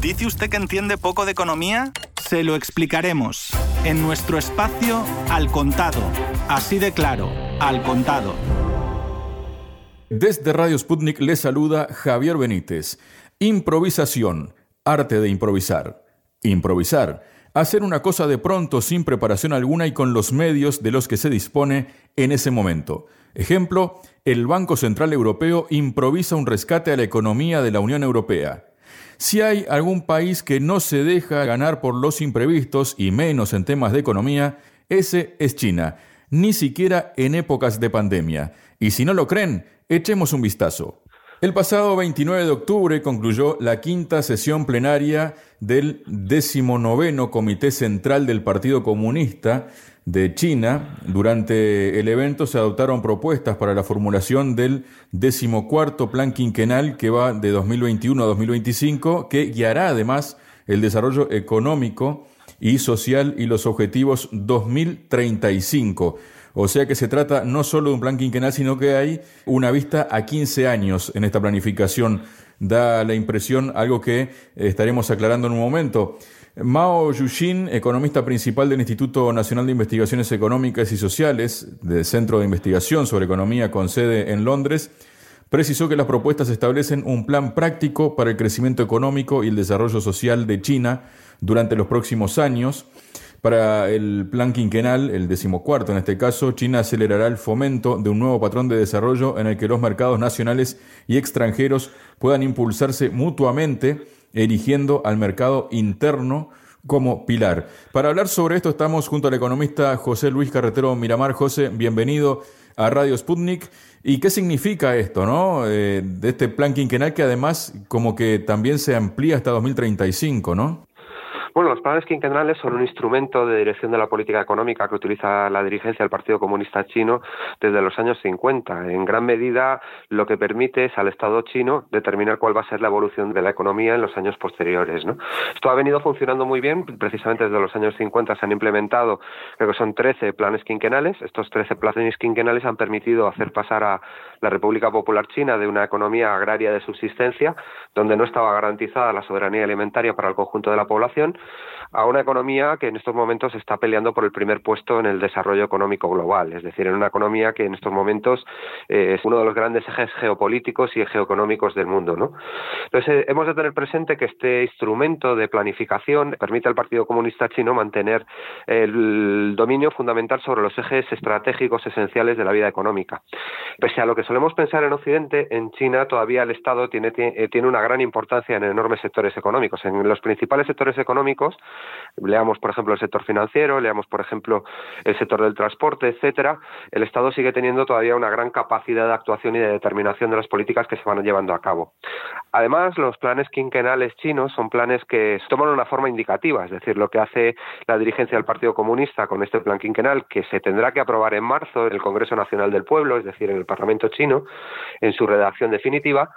¿Dice usted que entiende poco de economía? Se lo explicaremos en nuestro espacio Al Contado. Así de claro, Al Contado. Desde Radio Sputnik le saluda Javier Benítez. Improvisación, arte de improvisar. Improvisar, hacer una cosa de pronto sin preparación alguna y con los medios de los que se dispone en ese momento. Ejemplo, el Banco Central Europeo improvisa un rescate a la economía de la Unión Europea. Si hay algún país que no se deja ganar por los imprevistos y menos en temas de economía, ese es China, ni siquiera en épocas de pandemia. Y si no lo creen, echemos un vistazo. El pasado 29 de octubre concluyó la quinta sesión plenaria del decimonoveno Comité Central del Partido Comunista de China. Durante el evento se adoptaron propuestas para la formulación del decimocuarto plan quinquenal que va de 2021 a 2025, que guiará además el desarrollo económico y social y los objetivos 2035. O sea que se trata no solo de un plan quinquenal, sino que hay una vista a 15 años en esta planificación. Da la impresión, algo que estaremos aclarando en un momento. Mao Yushin, economista principal del Instituto Nacional de Investigaciones Económicas y Sociales, del Centro de Investigación sobre Economía con sede en Londres, precisó que las propuestas establecen un plan práctico para el crecimiento económico y el desarrollo social de China durante los próximos años. Para el plan quinquenal, el decimocuarto en este caso, China acelerará el fomento de un nuevo patrón de desarrollo en el que los mercados nacionales y extranjeros puedan impulsarse mutuamente erigiendo al mercado interno como pilar. Para hablar sobre esto estamos junto al economista José Luis Carretero Miramar. José, bienvenido a Radio Sputnik. ¿Y qué significa esto, no? Eh, de este plan quinquenal que además como que también se amplía hasta 2035, ¿no? Bueno, los planes quinquenales son un instrumento de dirección de la política económica que utiliza la dirigencia del Partido Comunista Chino desde los años 50. En gran medida, lo que permite es al Estado chino determinar cuál va a ser la evolución de la economía en los años posteriores. Esto ha venido funcionando muy bien. Precisamente desde los años 50 se han implementado, creo que son 13 planes quinquenales. Estos 13 planes quinquenales han permitido hacer pasar a la República Popular China de una economía agraria de subsistencia, donde no estaba garantizada la soberanía alimentaria para el conjunto de la población, a una economía que en estos momentos está peleando por el primer puesto en el desarrollo económico global, es decir, en una economía que en estos momentos eh, es uno de los grandes ejes geopolíticos y geoeconómicos del mundo. Entonces, eh, hemos de tener presente que este instrumento de planificación permite al Partido Comunista Chino mantener el dominio fundamental sobre los ejes estratégicos esenciales de la vida económica. Pese a lo que solemos pensar en Occidente, en China todavía el Estado tiene, tiene eh, una gran importancia en enormes sectores económicos. En los principales sectores económicos leamos por ejemplo el sector financiero, leamos por ejemplo el sector del transporte, etcétera, el Estado sigue teniendo todavía una gran capacidad de actuación y de determinación de las políticas que se van llevando a cabo. Además, los planes quinquenales chinos son planes que toman una forma indicativa, es decir, lo que hace la dirigencia del Partido Comunista con este plan quinquenal, que se tendrá que aprobar en marzo en el Congreso Nacional del Pueblo, es decir, en el Parlamento chino, en su redacción definitiva,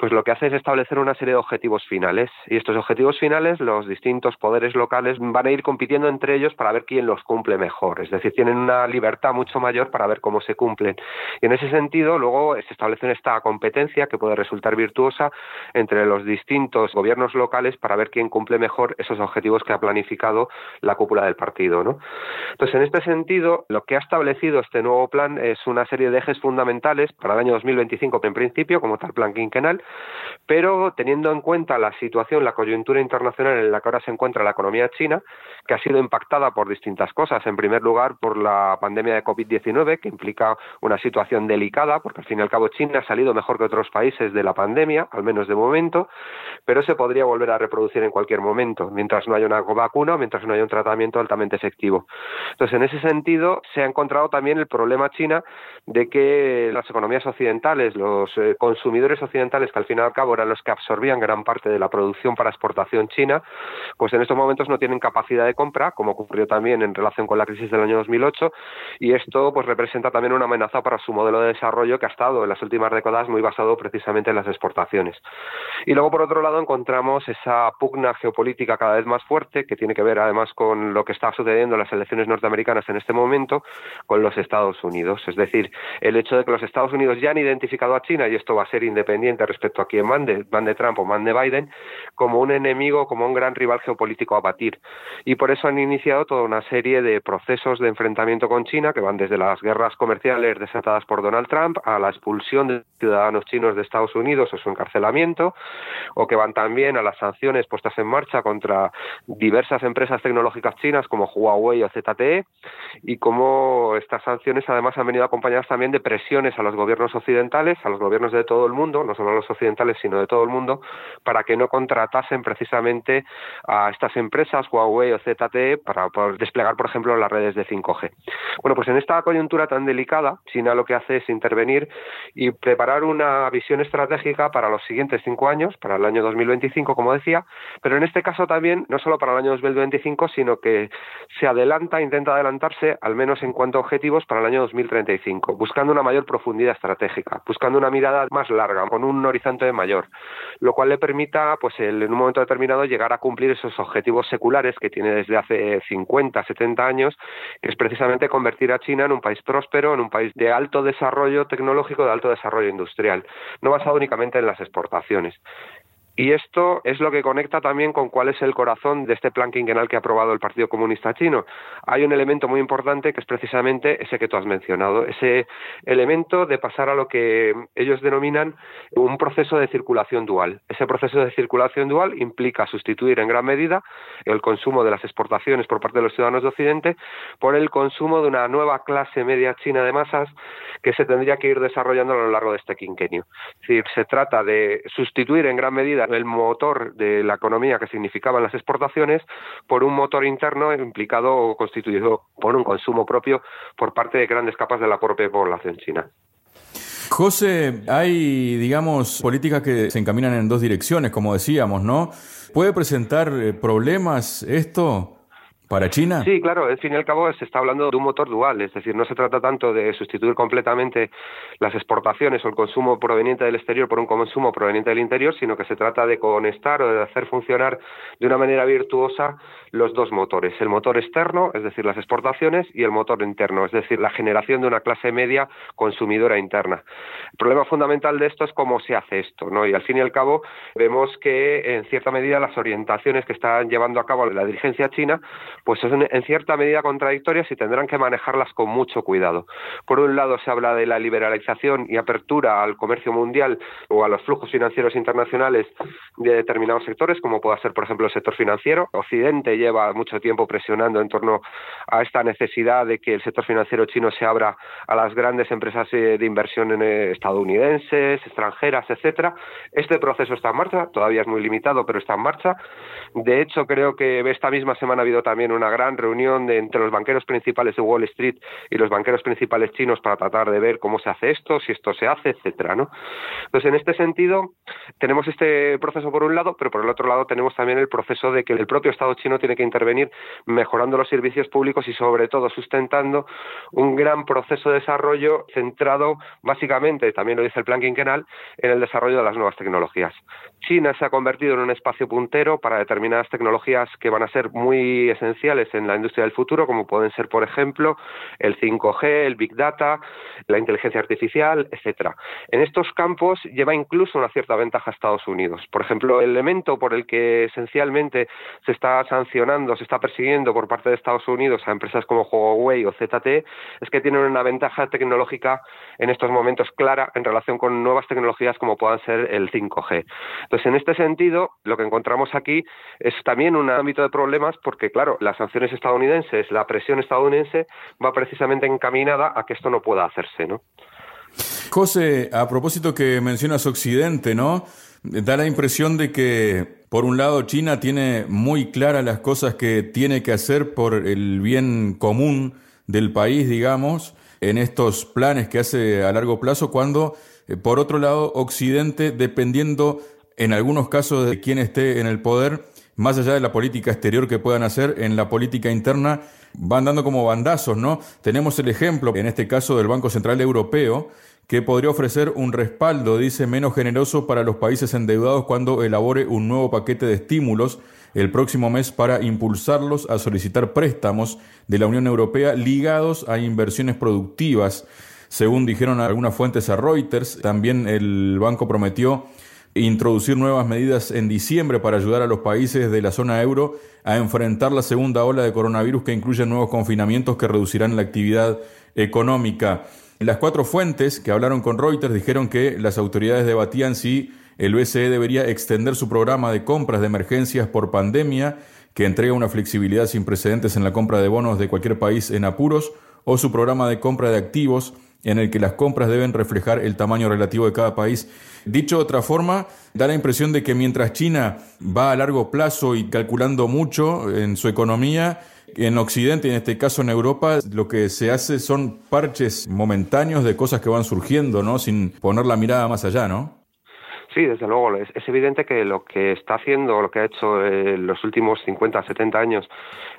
pues lo que hace es establecer una serie de objetivos finales. Y estos objetivos finales, los distintos poderes locales van a ir compitiendo entre ellos para ver quién los cumple mejor. Es decir, tienen una libertad mucho mayor para ver cómo se cumplen. Y en ese sentido, luego se establece esta competencia que puede resultar virtuosa entre los distintos gobiernos locales para ver quién cumple mejor esos objetivos que ha planificado la cúpula del partido. ¿no? Entonces, en este sentido, lo que ha establecido este nuevo plan es una serie de ejes fundamentales para el año 2025 en principio, como tal plan quinquenal, pero teniendo en cuenta la situación, la coyuntura internacional en la que ahora se encuentra la economía china, que ha sido impactada por distintas cosas. En primer lugar, por la pandemia de COVID-19, que implica una situación delicada, porque al fin y al cabo China ha salido mejor que otros países de la pandemia, al menos de momento, pero se podría volver a reproducir en cualquier momento, mientras no haya una vacuna mientras no haya un tratamiento altamente efectivo. Entonces, en ese sentido, se ha encontrado también el problema China de que las economías occidentales, los eh, consumidores occidentales que al fin y al cabo eran los que absorbían gran parte de la producción para exportación china, pues en estos momentos no tienen capacidad de compra, como ocurrió también en relación con la crisis del año 2008, y esto pues representa también una amenaza para su modelo de desarrollo que ha estado en las últimas décadas muy basado precisamente en las exportaciones. Y luego por otro lado encontramos esa pugna geopolítica cada vez más fuerte que tiene que ver además con lo que está sucediendo en las elecciones norteamericanas en este momento con los Estados Unidos, es decir, el hecho de que los Estados Unidos ya han identificado a China y esto va a ser independiente respecto respecto a quién mande, mande Trump o mande Biden, como un enemigo, como un gran rival geopolítico a batir. Y por eso han iniciado toda una serie de procesos de enfrentamiento con China que van desde las guerras comerciales desatadas por Donald Trump a la expulsión de ciudadanos chinos de Estados Unidos o su encarcelamiento, o que van también a las sanciones puestas en marcha contra diversas empresas tecnológicas chinas como Huawei o ZTE, y cómo estas sanciones además han venido acompañadas también de presiones a los gobiernos occidentales, a los gobiernos de todo el mundo, no solo a los occidentales, sino de todo el mundo, para que no contratasen precisamente a estas empresas, Huawei o ZTE, para poder desplegar, por ejemplo, las redes de 5G. Bueno, pues en esta coyuntura tan delicada, China lo que hace es intervenir y preparar una visión estratégica para los siguientes cinco años, para el año 2025, como decía, pero en este caso también, no solo para el año 2025, sino que se adelanta, intenta adelantarse, al menos en cuanto a objetivos, para el año 2035, buscando una mayor profundidad estratégica, buscando una mirada más larga, con un horizonte mayor, lo cual le permita, pues, en un momento determinado, llegar a cumplir esos objetivos seculares que tiene desde hace 50, 70 años, que es precisamente convertir a China en un país próspero, en un país de alto desarrollo tecnológico, de alto desarrollo industrial, no basado únicamente en las exportaciones. Y esto es lo que conecta también con cuál es el corazón de este plan quinquenal que ha aprobado el Partido Comunista Chino. Hay un elemento muy importante que es precisamente ese que tú has mencionado, ese elemento de pasar a lo que ellos denominan un proceso de circulación dual. Ese proceso de circulación dual implica sustituir en gran medida el consumo de las exportaciones por parte de los ciudadanos de Occidente por el consumo de una nueva clase media china de masas que se tendría que ir desarrollando a lo largo de este quinquenio. Es decir, se trata de sustituir en gran medida el motor de la economía que significaban las exportaciones por un motor interno implicado o constituido por un consumo propio por parte de grandes capas de la propia población china. José, hay, digamos, políticas que se encaminan en dos direcciones, como decíamos, ¿no? ¿Puede presentar eh, problemas esto? ¿Para China? Sí, claro, al fin y al cabo se está hablando de un motor dual, es decir, no se trata tanto de sustituir completamente las exportaciones o el consumo proveniente del exterior por un consumo proveniente del interior, sino que se trata de conectar o de hacer funcionar de una manera virtuosa los dos motores, el motor externo, es decir, las exportaciones, y el motor interno, es decir, la generación de una clase media consumidora interna. El problema fundamental de esto es cómo se hace esto, ¿no? Y al fin y al cabo vemos que en cierta medida las orientaciones que están llevando a cabo la dirigencia china pues son en cierta medida contradictorias y tendrán que manejarlas con mucho cuidado. Por un lado se habla de la liberalización y apertura al comercio mundial o a los flujos financieros internacionales de determinados sectores, como pueda ser, por ejemplo, el sector financiero. Occidente lleva mucho tiempo presionando en torno a esta necesidad de que el sector financiero chino se abra a las grandes empresas eh, de inversión eh, estadounidenses, extranjeras, etcétera. Este proceso está en marcha, todavía es muy limitado, pero está en marcha. De hecho, creo que esta misma semana ha habido también una gran reunión de, entre los banqueros principales de Wall Street y los banqueros principales chinos para tratar de ver cómo se hace esto, si esto se hace, etcétera, ¿no? Entonces, en este sentido, tenemos este proceso por un lado, pero por el otro lado tenemos también el proceso de que el propio Estado chino tiene que intervenir mejorando los servicios públicos y sobre todo sustentando un gran proceso de desarrollo centrado básicamente, también lo dice el plan quinquenal, en el desarrollo de las nuevas tecnologías. China se ha convertido en un espacio puntero para determinadas tecnologías que van a ser muy esenciales en la industria del futuro, como pueden ser, por ejemplo, el 5G, el Big Data, la inteligencia artificial, etcétera. En estos campos lleva incluso una cierta ventaja a Estados Unidos. Por ejemplo, el elemento por el que esencialmente se está sancionando, se está persiguiendo por parte de Estados Unidos a empresas como Huawei o ZTE es que tienen una ventaja tecnológica en estos momentos clara en relación con nuevas tecnologías como puedan ser el 5G. Entonces, en este sentido, lo que encontramos aquí es también un ámbito de problemas porque, claro, las sanciones estadounidenses, la presión estadounidense va precisamente encaminada a que esto no pueda hacerse, ¿no? José, a propósito que mencionas Occidente, ¿no? Da la impresión de que, por un lado, China tiene muy claras las cosas que tiene que hacer por el bien común del país, digamos, en estos planes que hace a largo plazo, cuando, eh, por otro lado, Occidente, dependiendo en algunos casos de quién esté en el poder, más allá de la política exterior que puedan hacer, en la política interna van dando como bandazos, ¿no? Tenemos el ejemplo, en este caso, del Banco Central Europeo, que podría ofrecer un respaldo, dice, menos generoso para los países endeudados cuando elabore un nuevo paquete de estímulos el próximo mes para impulsarlos a solicitar préstamos de la Unión Europea ligados a inversiones productivas. Según dijeron algunas fuentes a Reuters, también el banco prometió introducir nuevas medidas en diciembre para ayudar a los países de la zona euro a enfrentar la segunda ola de coronavirus que incluye nuevos confinamientos que reducirán la actividad económica. Las cuatro fuentes que hablaron con Reuters dijeron que las autoridades debatían si el BCE debería extender su programa de compras de emergencias por pandemia, que entrega una flexibilidad sin precedentes en la compra de bonos de cualquier país en apuros, o su programa de compra de activos, en el que las compras deben reflejar el tamaño relativo de cada país. Dicho de otra forma, da la impresión de que mientras China va a largo plazo y calculando mucho en su economía, en Occidente y en este caso en Europa, lo que se hace son parches momentáneos de cosas que van surgiendo, ¿no? Sin poner la mirada más allá, ¿no? Sí, desde luego. Es, evidente que lo que está haciendo, lo que ha hecho en los últimos 50, 70 años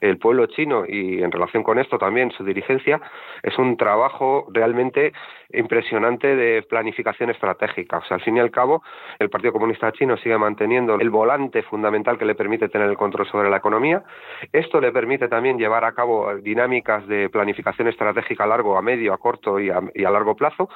el pueblo chino y en relación con esto también su dirigencia, es un trabajo realmente impresionante de planificación estratégica. O sea, al fin y al cabo, el Partido Comunista Chino sigue manteniendo el volante fundamental que le permite tener el control sobre la economía. Esto le permite también llevar a cabo dinámicas de planificación estratégica a largo, a medio, a corto y a, y a largo plazo.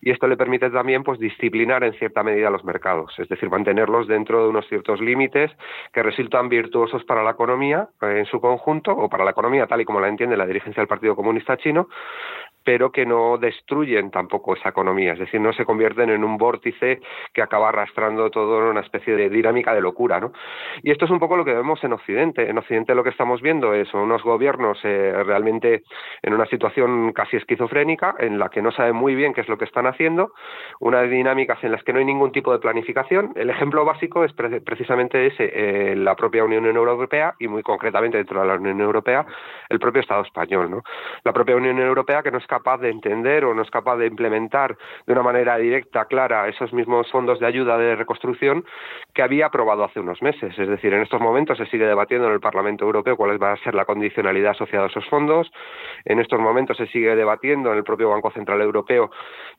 Y esto le permite también pues disciplinar en cierta medida los mercados es decir, mantenerlos dentro de unos ciertos límites que resultan virtuosos para la economía eh, en su conjunto o para la economía tal y como la entiende la dirigencia del Partido Comunista Chino, pero que no destruyen tampoco esa economía, es decir, no se convierten en un vórtice que acaba arrastrando todo en una especie de dinámica de locura, ¿no? Y esto es un poco lo que vemos en Occidente. En Occidente lo que estamos viendo es unos gobiernos eh, realmente en una situación casi esquizofrénica, en la que no saben muy bien qué es lo que están haciendo, unas dinámicas en las que no hay ningún tipo de planificación. El ejemplo básico es precisamente ese, eh, la propia Unión Europea y muy concretamente dentro de la Unión Europea, el propio Estado español, ¿no? La propia Unión Europea que no es capaz de entender o no es capaz de implementar de una manera directa, clara, esos mismos fondos de ayuda de reconstrucción que había aprobado hace unos meses. Es decir, en estos momentos se sigue debatiendo en el Parlamento Europeo cuál va a ser la condicionalidad asociada a esos fondos. En estos momentos se sigue debatiendo en el propio Banco Central Europeo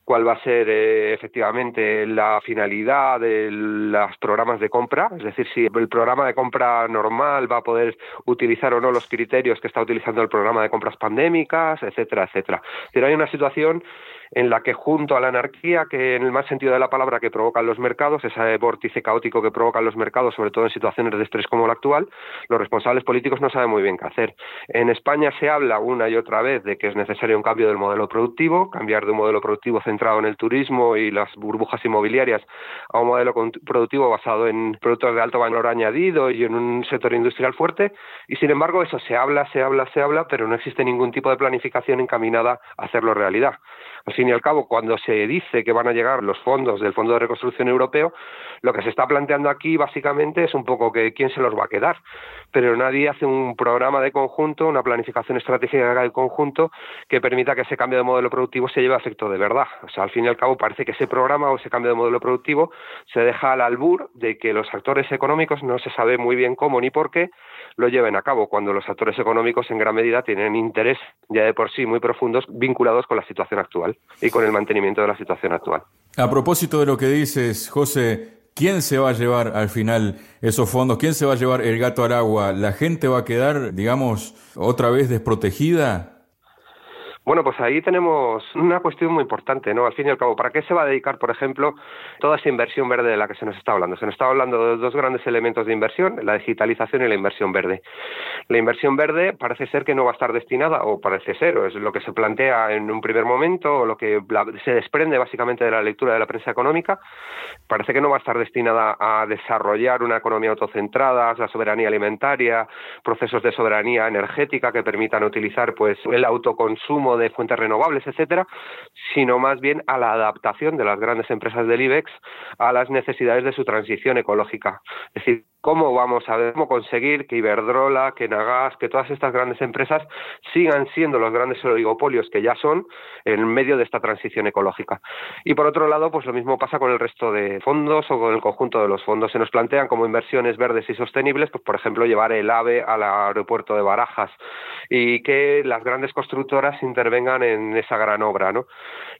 cuál va a ser eh, efectivamente la finalidad de los programas de compra, es decir, si el programa de compra normal va a poder utilizar o no los criterios que está utilizando el programa de compras pandémicas, etcétera, etcétera. Pero hay una situación en la que junto a la anarquía, que en el más sentido de la palabra que provocan los mercados, ese vórtice caótico que provocan los mercados, sobre todo en situaciones de estrés como la actual, los responsables políticos no saben muy bien qué hacer. En España se habla una y otra vez de que es necesario un cambio del modelo productivo, cambiar de un modelo productivo centrado en el turismo y las burbujas inmobiliarias a un modelo productivo basado en productos de alto valor añadido y en un sector industrial fuerte, y sin embargo eso se habla, se habla, se habla, pero no existe ningún tipo de planificación encaminada a hacerlo realidad. Al fin y al cabo, cuando se dice que van a llegar los fondos del Fondo de Reconstrucción Europeo, lo que se está planteando aquí básicamente es un poco que quién se los va a quedar, pero nadie hace un programa de conjunto, una planificación estratégica de conjunto que permita que ese cambio de modelo productivo se lleve a efecto de verdad. O sea, al fin y al cabo parece que ese programa o ese cambio de modelo productivo se deja al albur de que los actores económicos no se sabe muy bien cómo ni por qué lo lleven a cabo, cuando los actores económicos en gran medida tienen interés ya de por sí muy profundos vinculados con la situación actual y con el mantenimiento de la situación actual. A propósito de lo que dices, José, ¿quién se va a llevar al final esos fondos? ¿Quién se va a llevar el gato al agua? ¿La gente va a quedar, digamos, otra vez desprotegida? Bueno, pues ahí tenemos una cuestión muy importante, ¿no? Al fin y al cabo, ¿para qué se va a dedicar, por ejemplo, toda esa inversión verde de la que se nos está hablando? Se nos está hablando de dos grandes elementos de inversión, la digitalización y la inversión verde. La inversión verde parece ser que no va a estar destinada, o parece ser, o es lo que se plantea en un primer momento, o lo que se desprende básicamente de la lectura de la prensa económica, parece que no va a estar destinada a desarrollar una economía autocentrada, la soberanía alimentaria, procesos de soberanía energética que permitan utilizar pues el autoconsumo de fuentes renovables, etcétera, sino más bien a la adaptación de las grandes empresas del IBEX a las necesidades de su transición ecológica. Es decir, cómo vamos a ver, cómo conseguir que Iberdrola, que Nagas, que todas estas grandes empresas sigan siendo los grandes oligopolios que ya son en medio de esta transición ecológica. Y por otro lado, pues lo mismo pasa con el resto de fondos o con el conjunto de los fondos. Se nos plantean como inversiones verdes y sostenibles, pues por ejemplo llevar el AVE al aeropuerto de Barajas y que las grandes constructoras intervengan en esa gran obra, ¿no?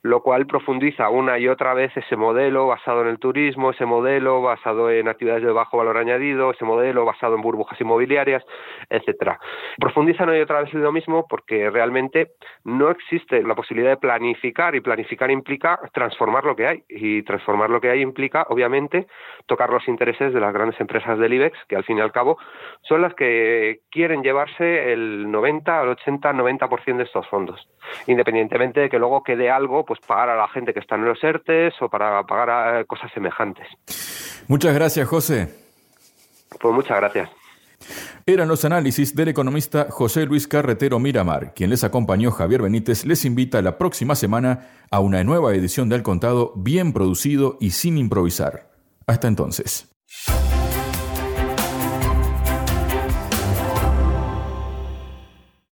lo cual profundiza una y otra vez ese modelo basado en el turismo, ese modelo basado en actividades de bajo valor añadido, ese modelo basado en burbujas inmobiliarias, etcétera. Profundiza una y otra vez en lo mismo porque realmente no existe la posibilidad de planificar y planificar implica transformar lo que hay y transformar lo que hay implica obviamente tocar los intereses de las grandes empresas del IBEX que al fin y al cabo son las que quieren llevarse el 90, al 80, 90% de estos fondos, independientemente de que luego quede algo pues pagar a la gente que está en los ERTES o para pagar a cosas semejantes. Muchas gracias, José. Pues muchas gracias. Eran los análisis del economista José Luis Carretero Miramar. Quien les acompañó, Javier Benítez, les invita la próxima semana a una nueva edición del Contado bien producido y sin improvisar. Hasta entonces.